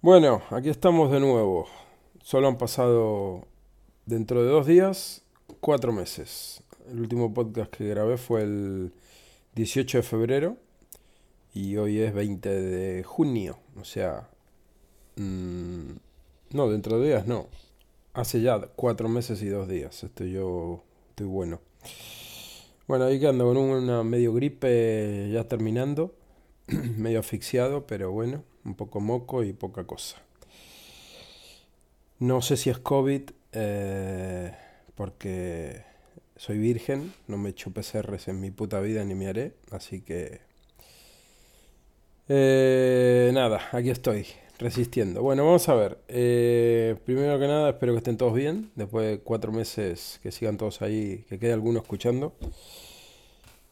Bueno, aquí estamos de nuevo. Solo han pasado dentro de dos días cuatro meses. El último podcast que grabé fue el 18 de febrero y hoy es 20 de junio. O sea, mm, no, dentro de días no. Hace ya cuatro meses y dos días. Estoy yo, estoy bueno. Bueno, ahí que ando con una medio gripe ya terminando, medio asfixiado, pero bueno un poco moco y poca cosa. No sé si es COVID, eh, porque soy virgen, no me he hecho PCRs en mi puta vida ni me haré, así que... Eh, nada, aquí estoy, resistiendo. Bueno, vamos a ver. Eh, primero que nada, espero que estén todos bien, después de cuatro meses que sigan todos ahí, que quede alguno escuchando.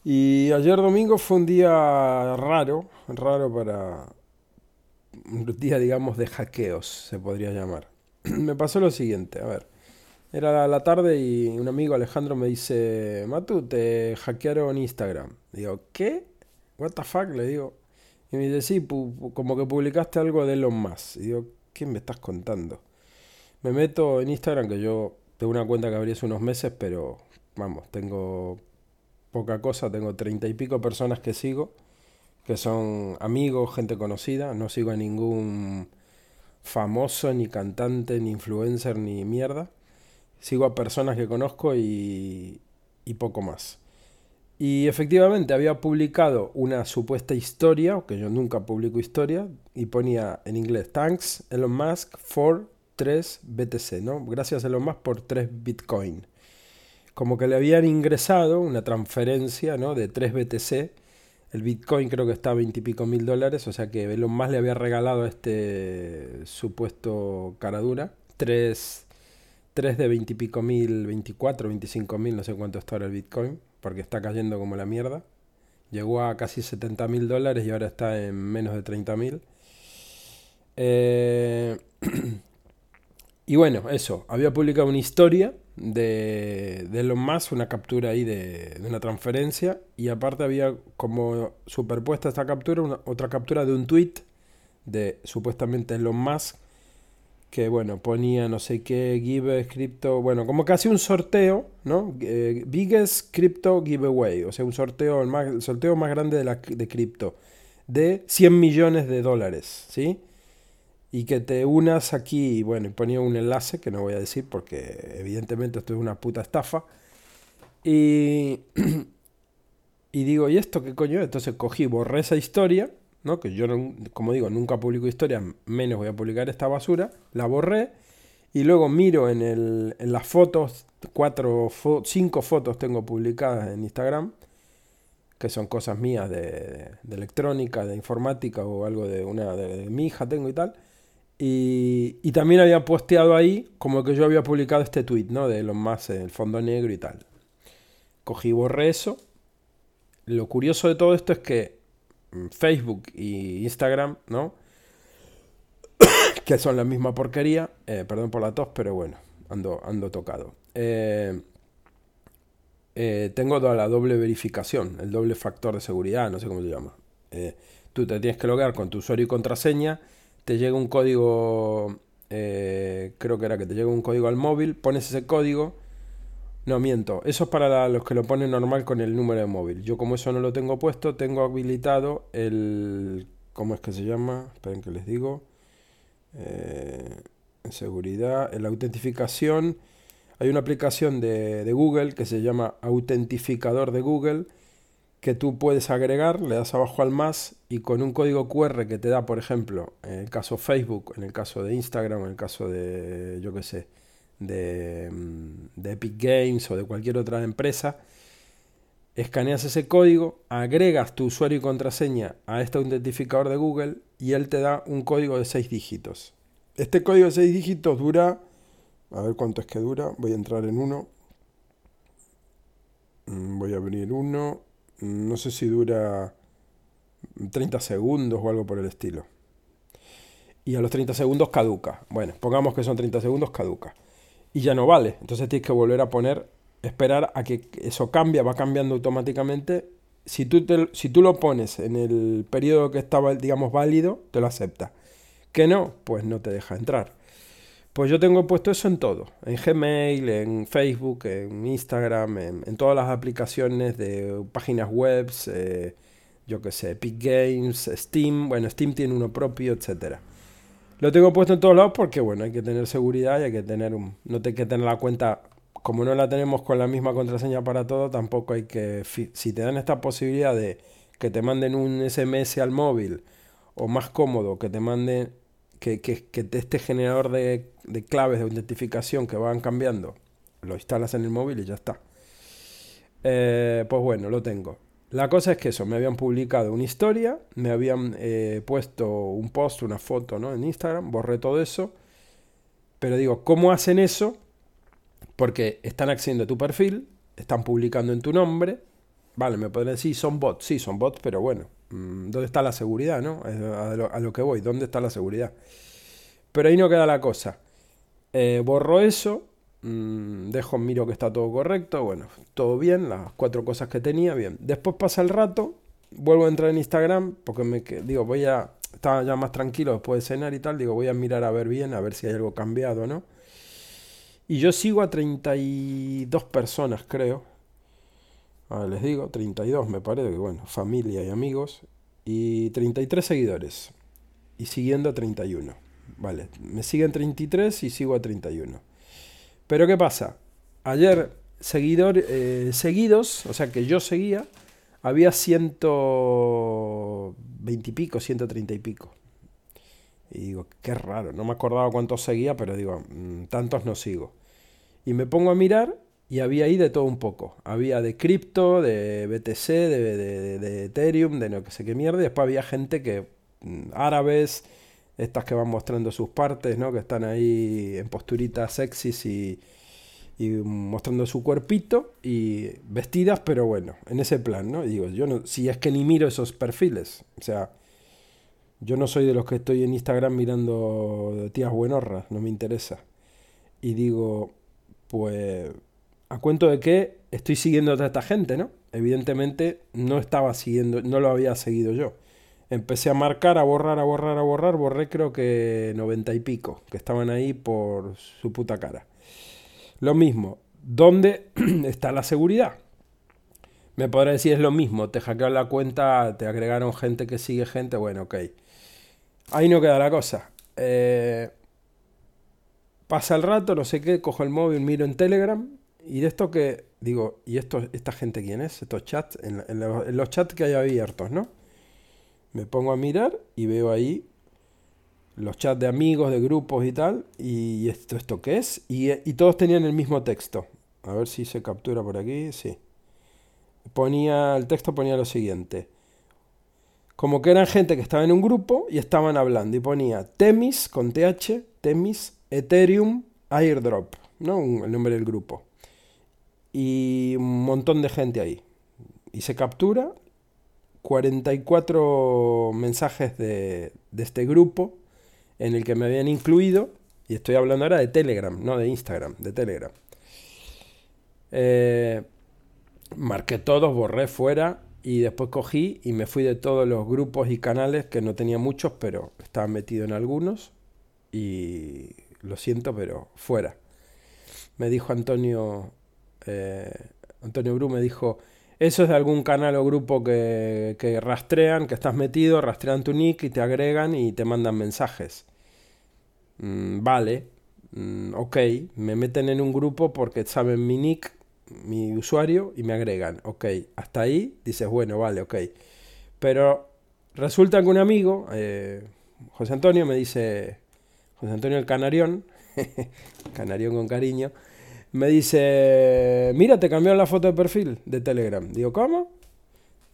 Y ayer domingo fue un día raro, raro para, día, digamos, de hackeos, se podría llamar. me pasó lo siguiente, a ver. Era la tarde y un amigo Alejandro me dice, Matu, te hackearon Instagram. Digo, ¿qué? ¿What the fuck? Le digo. Y me dice, sí, como que publicaste algo de Elon Musk. Y digo, ¿qué me estás contando? Me meto en Instagram, que yo tengo una cuenta que abrí hace unos meses, pero vamos, tengo poca cosa, tengo treinta y pico personas que sigo que son amigos, gente conocida. No sigo a ningún famoso, ni cantante, ni influencer, ni mierda. Sigo a personas que conozco y, y poco más. Y efectivamente había publicado una supuesta historia, que yo nunca publico historia, y ponía en inglés, thanks Elon Musk for 3 BTC, ¿no? Gracias Elon Musk por 3 Bitcoin. Como que le habían ingresado una transferencia, ¿no? De 3 BTC el Bitcoin creo que está a 20 y pico mil dólares, o sea que Elon Musk le había regalado este supuesto caradura 3, 3 de 20 y pico mil, 24, 25 mil, no sé cuánto está ahora el Bitcoin, porque está cayendo como la mierda. Llegó a casi 70 mil dólares y ahora está en menos de 30 mil. Eh, y bueno, eso, había publicado una historia de, de Elon Musk, una captura ahí de, una transferencia, y aparte había como superpuesta esta captura, una, otra captura de un tweet de supuestamente Elon Musk, que bueno, ponía no sé qué, give crypto, bueno, como casi un sorteo, ¿no? Eh, biggest crypto giveaway, o sea, un sorteo, el, más, el sorteo más grande de, de cripto, de 100 millones de dólares, ¿sí? Y que te unas aquí, bueno, ponía un enlace que no voy a decir porque evidentemente esto es una puta estafa. Y, y digo, ¿y esto qué coño? Entonces cogí, borré esa historia, ¿no? Que yo, como digo, nunca publico historias, menos voy a publicar esta basura. La borré y luego miro en, el, en las fotos, cuatro, cinco fotos tengo publicadas en Instagram, que son cosas mías de, de, electrónica, de informática o algo de una de mi hija tengo y tal. Y, también había posteado ahí como que yo había publicado este tweet, ¿no? De los más, el fondo negro y tal. Cogí y borré eso. Lo curioso de todo esto es que mm, Facebook y Instagram, ¿no? que son la misma porquería. Eh, perdón por la tos, pero bueno, ando, ando tocado. Eh, eh, tengo la doble verificación, el doble factor de seguridad, no sé cómo se llama. tú te tienes que logar con tu usuario y contraseña te llega un código, eh, creo que era que te llega un código al móvil, pones ese código, no miento, eso es para los que lo ponen normal con el número de móvil. Yo como eso no lo tengo puesto, tengo habilitado el, ¿cómo es que se llama? Esperen que les digo. Eh, seguridad, en la autentificación. Hay una aplicación de, de Google que se llama Autentificador de Google que tú puedes agregar, le das abajo al más y con un código QR que te da, por ejemplo, en el caso Facebook, en el caso de Instagram, en el caso de, yo qué sé, de, mm, de Epic Games o de cualquier otra empresa, escaneas ese código, agregas tu usuario y contraseña a este identificador de Google y él te da un código de 6 dígitos. Este código de 6 dígitos dura, a ver cuánto es que dura, voy a entrar en uno, mm, voy a abrir uno, no sé si dura 30 segundos o algo por el estilo. Y a los 30 segundos caduca. Bueno, pongamos que son 30 segundos, caduca. Y ya no vale. Entonces tienes que volver a poner, esperar a que eso cambie, va cambiando automáticamente. Si tú, si tú lo pones en el periodo que estaba, digamos, válido, te lo acepta. Que no, pues no te deja entrar. Pues yo tengo puesto eso en todo, en Gmail, en Facebook, en Instagram, en, todas las aplicaciones de páginas web, eh, yo que sé, Epic Games, Steam, bueno, Steam tiene uno propio, etcétera. Lo tengo puesto en todos lados porque, bueno, hay que tener seguridad y hay que tener un... No hay que tener la cuenta, como no la tenemos con la misma contraseña para todo, tampoco hay que... Si te dan esta posibilidad de que te manden un SMS al móvil, o más cómodo, que te manden que, este generador de, claves de identificación que van cambiando, lo instalas en el móvil y ya está. Eh, pues bueno, lo tengo. La cosa es que eso, me habían publicado una historia, me habían eh, puesto un post, una foto ¿no? en Instagram, borré todo eso. Pero digo, ¿cómo hacen eso? Porque están accediendo a tu perfil, están publicando en tu nombre. Vale, me podrían decir, son bots, sí, son bots, pero bueno, ¿Dónde está la seguridad, no? A lo, que voy, ¿dónde está la seguridad? Pero ahí no queda la cosa. Eh, borro eso, mm, dejo, miro que está todo correcto, bueno, todo bien, las cuatro cosas que tenía, bien. Después pasa el rato, vuelvo a entrar en Instagram, porque me digo, voy a, estaba ya más tranquilo después de cenar y tal, digo, voy a mirar a ver bien, a ver si hay algo cambiado, ¿no? Y yo sigo a 32 personas, creo. Ah, les digo, 32 me parece, que bueno, familia y amigos. Y 33 seguidores. Y siguiendo a 31. Vale, me siguen 33 y sigo a 31. Pero ¿qué pasa? Ayer eh, seguidos, o sea que yo seguía, había 120 y pico, 130 y pico. Y digo, qué raro, no me acordaba cuántos seguía, pero digo, mm, tantos no sigo. Y me pongo a mirar y había ahí de todo un poco. Había de cripto, de BTC, de, Ethereum, de no sé qué mierda. Y después había gente que, mm, árabes, estas que van mostrando sus partes, ¿no? Que están ahí en posturitas sexys y, y mostrando su cuerpito y vestidas, pero bueno, en ese plan, ¿no? Y digo, yo no, si es que ni miro esos perfiles, o sea, yo no soy de los que estoy en Instagram mirando tías buenorras, no me interesa. Y digo, pues a cuento de que estoy siguiendo a toda esta gente, ¿no? Evidentemente no estaba siguiendo, no lo había seguido yo. Empecé a marcar, a borrar, a borrar, a borrar, borré creo que noventa y pico, que estaban ahí por su puta cara. Lo mismo, ¿dónde está la seguridad? Me podrá decir es lo mismo, te hackearon la cuenta, te agregaron gente que sigue gente, bueno, ok. Ahí no queda la cosa. Eh, pasa el rato, no sé qué, cojo el móvil, miro en Telegram y de esto que, digo, ¿y esto, esta gente quién es? Estos chats, en, los, chats que hay abiertos, ¿no? Me pongo a mirar y veo ahí los chats de amigos, de grupos y tal, y esto, esto qué es, y, todos tenían el mismo texto. A ver si se captura por aquí, sí. Ponía, el texto ponía lo siguiente. Como que eran gente que estaba en un grupo y estaban hablando, y ponía Temis con TH, Temis, Ethereum, Airdrop, ¿no? el nombre del grupo y un montón de gente ahí. Y se captura 44 mensajes de, este grupo en el que me habían incluido, y estoy hablando ahora de Telegram, no de Instagram, de Telegram. Eh, marqué todos, borré fuera y después cogí y me fui de todos los grupos y canales, que no tenía muchos, pero estaba metido en algunos. Y lo siento, pero fuera. Me dijo Antonio, eh, Antonio Bru me dijo, eso es de algún canal o grupo que, rastrean, que estás metido, rastrean tu nick y te agregan y te mandan mensajes. Mm, vale, mm, ok, me meten en un grupo porque saben mi nick, mi usuario y me agregan. Ok, hasta ahí dices, bueno, vale, ok. Pero resulta que un amigo, eh, José Antonio, me dice, José Antonio el Canarión, Canarión con cariño, me dice, mira, te cambiaron la foto de perfil de Telegram. Digo, ¿cómo?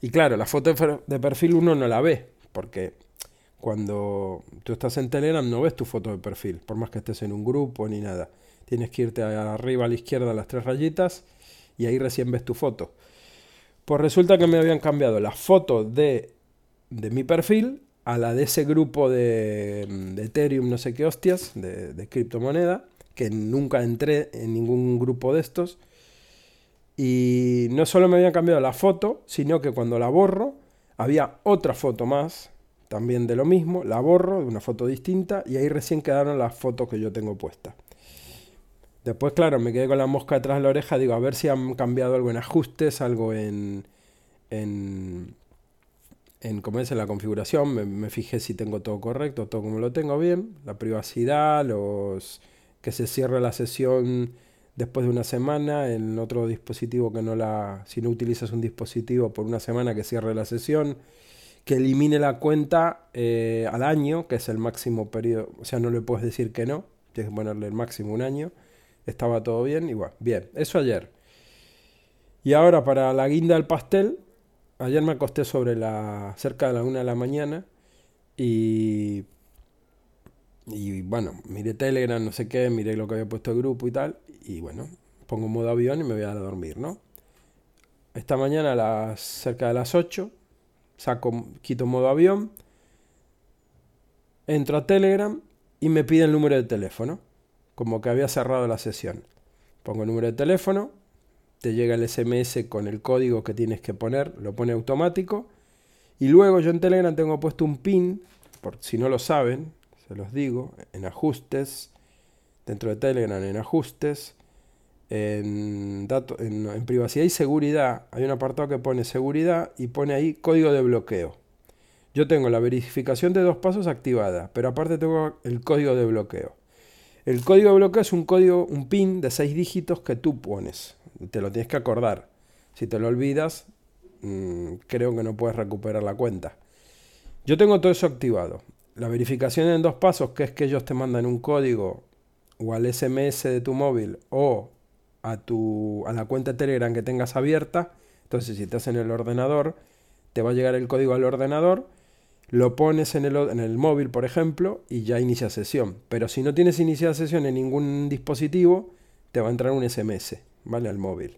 Y claro, la foto de perfil uno no la ve, porque cuando tú estás en Telegram no ves tu foto de perfil, por más que estés en un grupo ni nada. Tienes que irte arriba a la izquierda las tres rayitas y ahí recién ves tu foto. Pues resulta que me habían cambiado la foto de, de mi perfil a la de ese grupo de, de Ethereum, no sé qué hostias, de, de criptomoneda que nunca entré en ningún grupo de estos. Y no solo me habían cambiado la foto, sino que cuando la borro, había otra foto más también de lo mismo, la borro de una foto distinta y ahí recién quedaron las fotos que yo tengo puestas. Después, claro, me quedé con la mosca detrás de la oreja, digo, a ver si han cambiado algo en ajustes, algo en, en, en cómo es en la configuración, me, fijé si tengo todo correcto, todo como lo tengo bien, la privacidad, los que se cierre la sesión después de una semana en otro dispositivo que no la, si no utilizas un dispositivo por una semana que cierre la sesión, que elimine la cuenta eh, al año, que es el máximo periodo, o sea, no le puedes decir que no, tienes que ponerle el máximo un año, estaba todo bien, igual, bien, eso ayer. Y ahora para la guinda del pastel, ayer me acosté sobre la, cerca de la una de la mañana y y bueno, miré Telegram, no sé qué, miré lo que había puesto el grupo y tal. Y bueno, pongo modo avión y me voy a dormir, ¿no? Esta mañana a las cerca de las 8, saco, quito modo avión, entro a Telegram y me pide el número de teléfono, como que había cerrado la sesión. Pongo el número de teléfono, te llega el SMS con el código que tienes que poner, lo pone automático. Y luego yo en Telegram tengo puesto un pin, por si no lo saben, los digo, en ajustes, dentro de Telegram en ajustes, en, en, privacidad y seguridad, hay un apartado que pone seguridad y pone ahí código de bloqueo. Yo tengo la verificación de dos pasos activada, pero aparte tengo el código de bloqueo. El código de bloqueo es un código, un PIN de seis dígitos que tú pones. Te lo tienes que acordar. Si te lo olvidas, mm, creo que no puedes recuperar la cuenta. Yo tengo todo eso activado la verificación en dos pasos, que es que ellos te mandan un código o al SMS de tu móvil o a, tu, a la cuenta Telegram que tengas abierta. Entonces, si estás en el ordenador, te va a llegar el código al ordenador, lo pones en el, en el móvil, por ejemplo, y ya inicia sesión. Pero si no tienes iniciada sesión en ningún dispositivo, te va a entrar un SMS, ¿vale? Al móvil.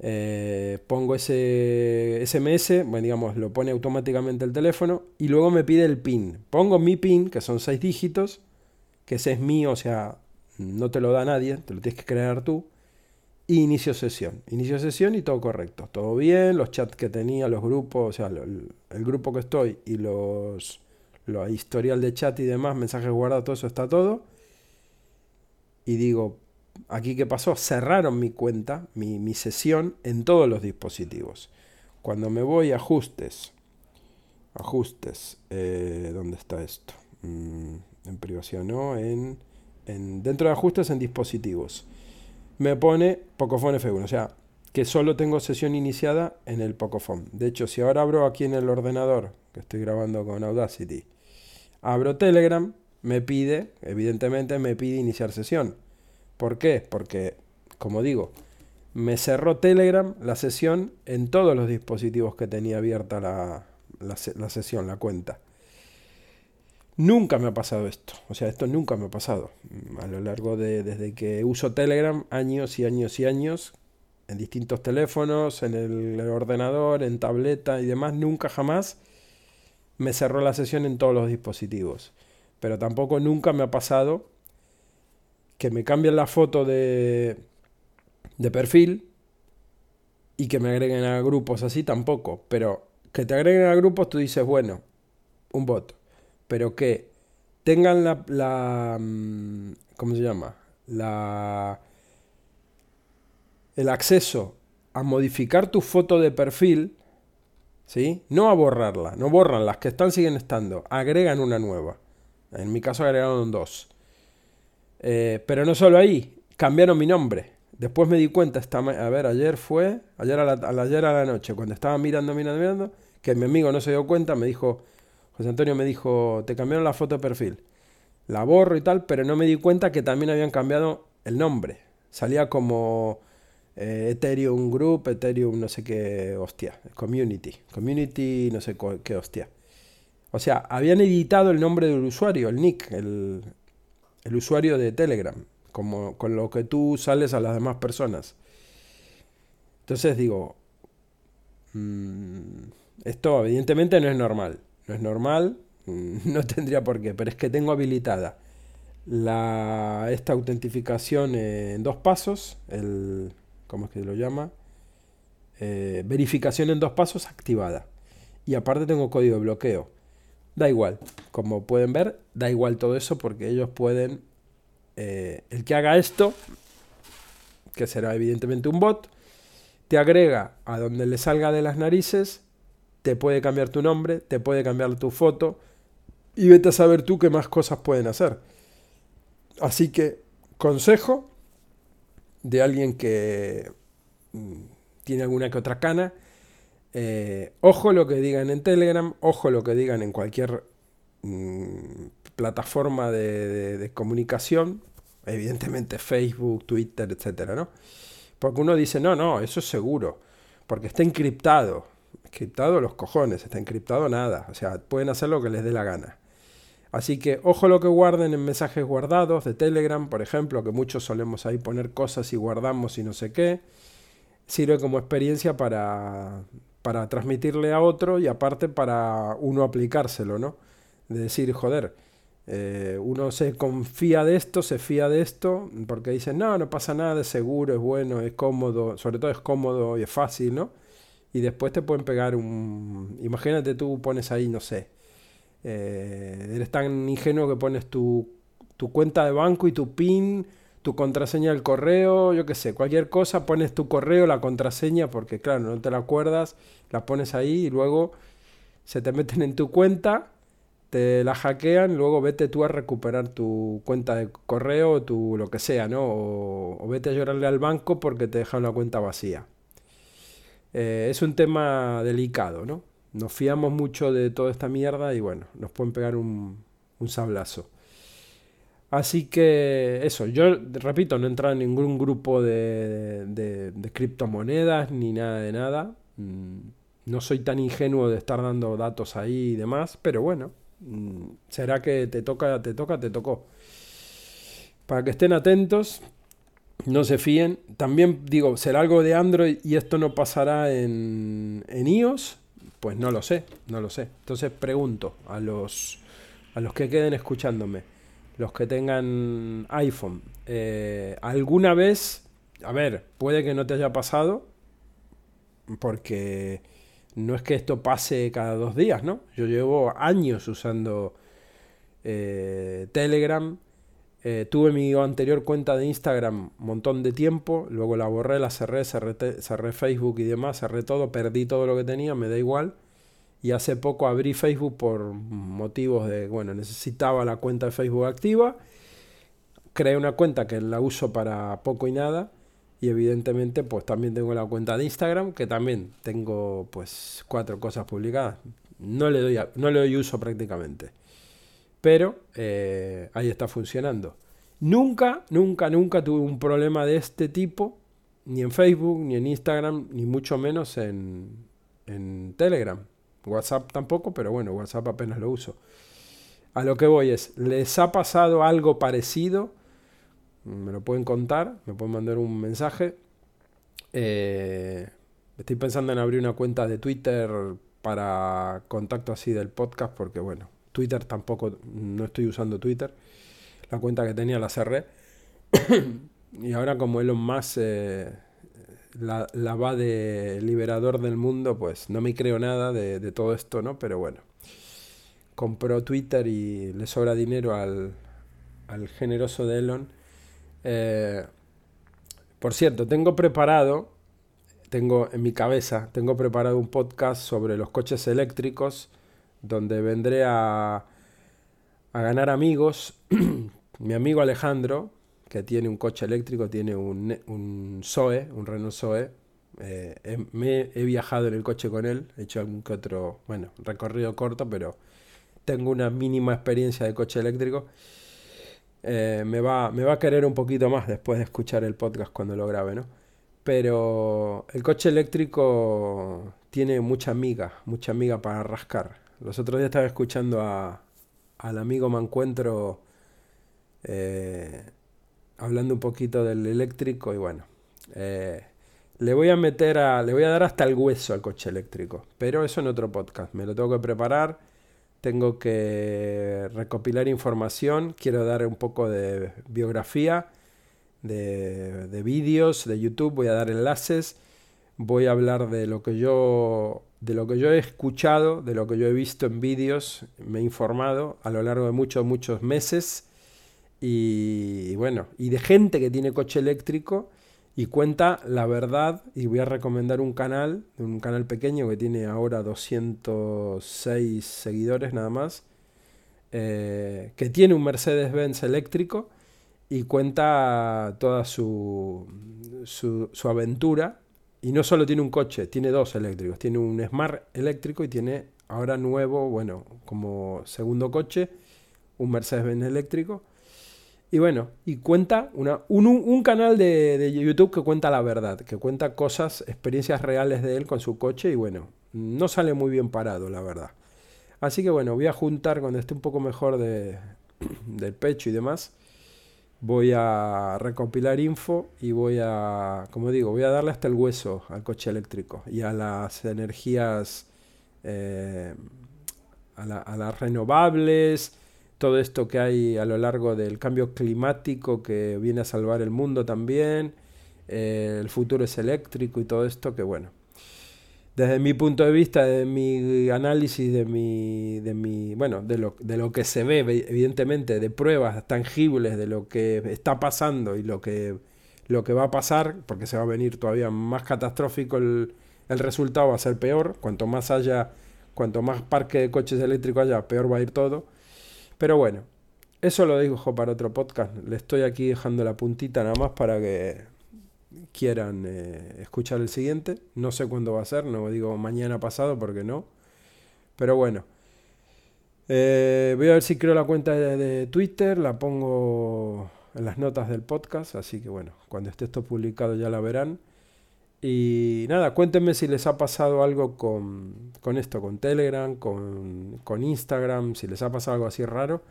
Eh, pongo ese SMS, bueno, digamos, lo pone automáticamente el teléfono y luego me pide el PIN. Pongo mi PIN, que son seis dígitos, que ese es mío, o sea, no te lo da nadie, te lo tienes que crear tú. Y inicio sesión. Inicio sesión y todo correcto. Todo bien, los chats que tenía, los grupos, o sea, el, grupo que estoy y los, los historial de chat y demás, mensajes guardados, todo eso está todo. Y digo, aquí qué pasó, cerraron mi cuenta, mi, sesión en todos los dispositivos. Cuando me voy a ajustes, ajustes, eh, ¿dónde está esto? Mm, en privacidad no, en, en, dentro de ajustes en dispositivos. Me pone Pocophone F1, o sea, que solo tengo sesión iniciada en el Pocophone. De hecho, si ahora abro aquí en el ordenador, que estoy grabando con Audacity, abro Telegram, me pide, evidentemente me pide iniciar sesión. ¿Por qué? Porque, como digo, me cerró Telegram la sesión en todos los dispositivos que tenía abierta la, la, sesión, la cuenta. Nunca me ha pasado esto. O sea, esto nunca me ha pasado. A lo largo de desde que uso Telegram, años y años y años, en distintos teléfonos, en el, ordenador, en tableta y demás, nunca jamás me cerró la sesión en todos los dispositivos. Pero tampoco nunca me ha pasado que me cambien la foto de, de perfil y que me agreguen a grupos así tampoco. Pero que te agreguen a grupos tú dices, bueno, un bot. Pero que tengan la, la mm, ¿cómo se llama? La el acceso a modificar tu foto de perfil, ¿sí? No a borrarla, no borran las que están siguen estando, agregan una nueva. En mi caso agregaron dos. Eh, pero no solo ahí, cambiaron mi nombre. Después me di cuenta, esta, a ver, ayer fue, ayer a, la, ayer a la noche, cuando estaba mirando, mirando, mirando, que mi amigo no se dio cuenta, me dijo, José Antonio me dijo, te cambiaron la foto de perfil. La borro y tal, pero no me di cuenta que también habían cambiado el nombre. Salía como eh, Ethereum Group, Ethereum no sé qué hostia, Community, Community no sé qué hostia. O sea, habían editado el nombre del usuario, el nick, el, el usuario de Telegram, como con lo que tú sales a las demás personas. Entonces digo, mm, esto evidentemente no es normal. No es normal, no tendría por qué, pero es que tengo habilitada la, esta autentificación en dos pasos, el, ¿cómo es que lo llama? Eh, verificación en dos pasos activada. Y aparte tengo código de bloqueo. Da igual, como pueden ver, da igual todo eso porque ellos pueden, eh, el que haga esto, que será evidentemente un bot, te agrega a donde le salga de las narices, te puede cambiar tu nombre, te puede cambiar tu foto y vete a saber tú qué más cosas pueden hacer. Así que, consejo de alguien que mm, tiene alguna que otra cana, eh, ojo lo que digan en Telegram, ojo lo que digan en cualquier mm, plataforma de, comunicación, evidentemente Facebook, Twitter, etcétera, ¿no? Porque uno dice, no, no, eso es seguro, porque está encriptado. Encriptado los cojones, está encriptado nada. O sea, pueden hacer lo que les dé la gana. Así que ojo lo que guarden en mensajes guardados de Telegram, por ejemplo, que muchos solemos ahí poner cosas y guardamos y no sé qué. Sirve como experiencia para, para transmitirle a otro y aparte para uno aplicárselo, ¿no? De decir, joder, eh, uno se confía de esto, se fía de esto, porque dicen, no, no pasa nada, es seguro, es bueno, es cómodo, sobre todo es cómodo y es fácil, ¿no? Y después te pueden pegar un... Imagínate tú pones ahí, no sé, eh, eres tan ingenuo que pones tu, tu, cuenta de banco y tu PIN, tu contraseña del correo, yo qué sé, cualquier cosa, pones tu correo, la contraseña, porque claro, no te la acuerdas, la pones ahí y luego se te meten en tu cuenta, te la hackean, luego vete tú a recuperar tu cuenta de correo, tu lo que sea, ¿no? O, vete a llorarle al banco porque te dejan la cuenta vacía. Eh, es un tema delicado, ¿no? Nos fiamos mucho de toda esta mierda y bueno, nos pueden pegar un, sablazo. Así que eso, yo repito, no he entrado en ningún grupo de, criptomonedas ni nada de nada. Mm, no soy tan ingenuo de estar dando datos ahí y demás, pero bueno, mm, será que te toca, te toca, te tocó. Para que estén atentos, no se fíen. También digo, será algo de Android y esto no pasará en, en iOS. Pues no lo sé, no lo sé. Entonces pregunto a los, a los que queden escuchándome, los que tengan iPhone, eh, ¿alguna vez, a ver, puede que no te haya pasado, porque no es que esto pase cada dos días, ¿no? Yo llevo años usando eh, Telegram, eh, tuve mi anterior cuenta de Instagram un montón de tiempo, luego la borré, la cerré, cerré, Facebook y demás, cerré todo, perdí todo lo que tenía, me da igual. Y hace poco abrí Facebook por motivos de, bueno, necesitaba la cuenta de Facebook activa. Creé una cuenta que la uso para poco y nada. Y evidentemente pues también tengo la cuenta de Instagram, que también tengo pues cuatro cosas publicadas. No le doy, no le doy uso prácticamente pero eh, ahí está funcionando. Nunca, nunca, nunca tuve un problema de este tipo, ni en Facebook, ni en Instagram, ni mucho menos en, en Telegram. WhatsApp tampoco, pero bueno, WhatsApp apenas lo uso. A lo que voy es, ¿les ha pasado algo parecido? Me lo pueden contar, me pueden mandar un mensaje. Eh, estoy pensando en abrir una cuenta de Twitter para contacto así del podcast, porque bueno, Twitter tampoco, no estoy usando Twitter. La cuenta que tenía la cerré. y ahora como Elon Musk eh, la, la, va de liberador del mundo, pues no me creo nada de, todo esto, ¿no? Pero bueno, compró Twitter y le sobra dinero al, generoso de Elon. Eh, por cierto, tengo preparado, tengo en mi cabeza, tengo preparado un podcast sobre los coches eléctricos donde vendré a, a ganar amigos. Mi amigo Alejandro, que tiene un coche eléctrico, tiene un, un Zoe, un Renault Zoe. Eh, he, me, he viajado en el coche con él, he hecho algún que otro, bueno, recorrido corto, pero tengo una mínima experiencia de coche eléctrico. Eh, me, va, me va a querer un poquito más después de escuchar el podcast cuando lo grabe, ¿no? Pero el coche eléctrico tiene mucha amiga, mucha amiga para rascar. Los otros días estaba escuchando a, al amigo Mancuentro eh, hablando un poquito del eléctrico y bueno, eh, le voy a meter a, le voy a dar hasta el hueso al coche eléctrico, pero eso en otro podcast, me lo tengo que preparar, tengo que recopilar información, quiero dar un poco de biografía, de, de vídeos de YouTube, voy a dar enlaces voy a hablar de lo que yo de lo que yo he escuchado, de lo que yo he visto en vídeos, me he informado a lo largo de muchos, muchos meses y, bueno, y de gente que tiene coche eléctrico y cuenta la verdad y voy a recomendar un canal, un canal pequeño que tiene ahora 206 seguidores nada más, eh, que tiene un Mercedes-Benz eléctrico y cuenta toda su, su, su aventura y no solo tiene un coche, tiene dos eléctricos. Tiene un Smart eléctrico y tiene ahora nuevo, bueno, como segundo coche, un Mercedes-Benz eléctrico. Y bueno, y cuenta una, un, canal de, YouTube que cuenta la verdad, que cuenta cosas, experiencias reales de él con su coche y bueno, no sale muy bien parado, la verdad. Así que bueno, voy a juntar cuando esté un poco mejor de, del pecho y demás voy a recopilar info y voy a, como digo, voy a darle hasta el hueso al coche eléctrico y a las energías, eh, a, las renovables, todo esto que hay a lo largo del cambio climático que viene a salvar el mundo también, eh, el futuro es eléctrico y todo esto que bueno, desde mi punto de vista, de mi análisis, de mi, de mi bueno, de lo, de lo que se ve, evidentemente, de pruebas tangibles de lo que está pasando y lo que, lo que va a pasar, porque se va a venir todavía más catastrófico el, el resultado, va a ser peor, cuanto más haya, cuanto más parque de coches eléctricos haya, peor va a ir todo. Pero bueno, eso lo digo para otro podcast. Le estoy aquí dejando la puntita nada más para que quieran eh, escuchar el siguiente. No sé cuándo va a ser, no digo mañana pasado porque no. Pero bueno. Eh, voy a ver si creo la cuenta de, Twitter, la pongo en las notas del podcast, así que bueno, cuando esté esto publicado ya la verán. Y nada, cuéntenme si les ha pasado algo con, con esto, con Telegram, con, con, Instagram, si les ha pasado algo así raro.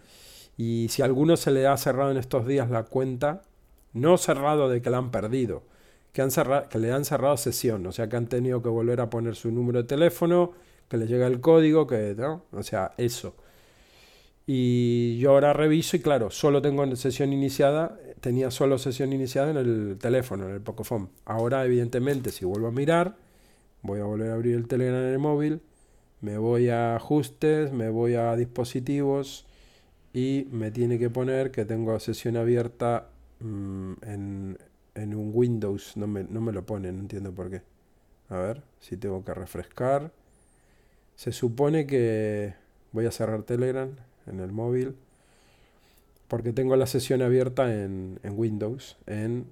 Y si a alguno se le ha cerrado en estos días la cuenta, no cerrado de que la han perdido, que, han que le han cerrado sesión, o sea que han tenido que volver a poner su número de teléfono, que le llega el código, que ¿no? o sea, eso. Y yo ahora reviso y claro, solo tengo sesión iniciada, tenía solo sesión iniciada en el teléfono, en el Pocophone. Ahora, evidentemente, si vuelvo a mirar, voy a volver a abrir el Telegram en el móvil, me voy a ajustes, me voy a dispositivos y me tiene que poner que tengo sesión abierta Mm, en, en, un Windows no me, no me lo pone, no entiendo por qué. A ver si tengo que refrescar. Se supone que voy a cerrar Telegram en el móvil porque tengo la sesión abierta en, en Windows, en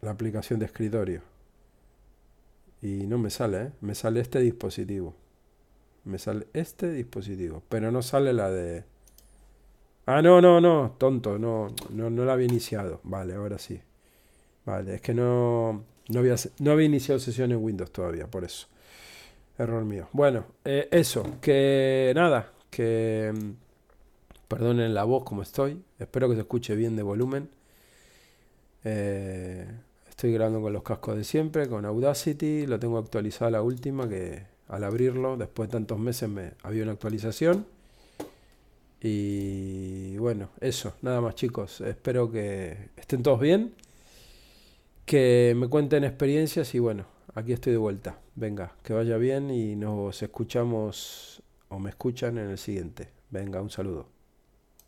la aplicación de escritorio. Y no me sale, ¿eh? me sale este dispositivo. Me sale este dispositivo, pero no sale la de Ah, no, no, no, tonto, no, no, no la había iniciado. Vale, ahora sí. Vale, es que no, no, había, no había iniciado sesión en Windows todavía, por eso. Error mío. Bueno, eh, eso, que nada, que mm, perdonen la voz como estoy. Espero que se escuche bien de volumen. Eh, estoy grabando con los cascos de siempre, con Audacity. Lo tengo actualizado la última, que al abrirlo, después de tantos meses, me había una actualización. Y bueno, eso, nada más chicos. Espero que estén todos bien, que me cuenten experiencias y bueno, aquí estoy de vuelta. Venga, que vaya bien y nos escuchamos o me escuchan en el siguiente. Venga, un saludo.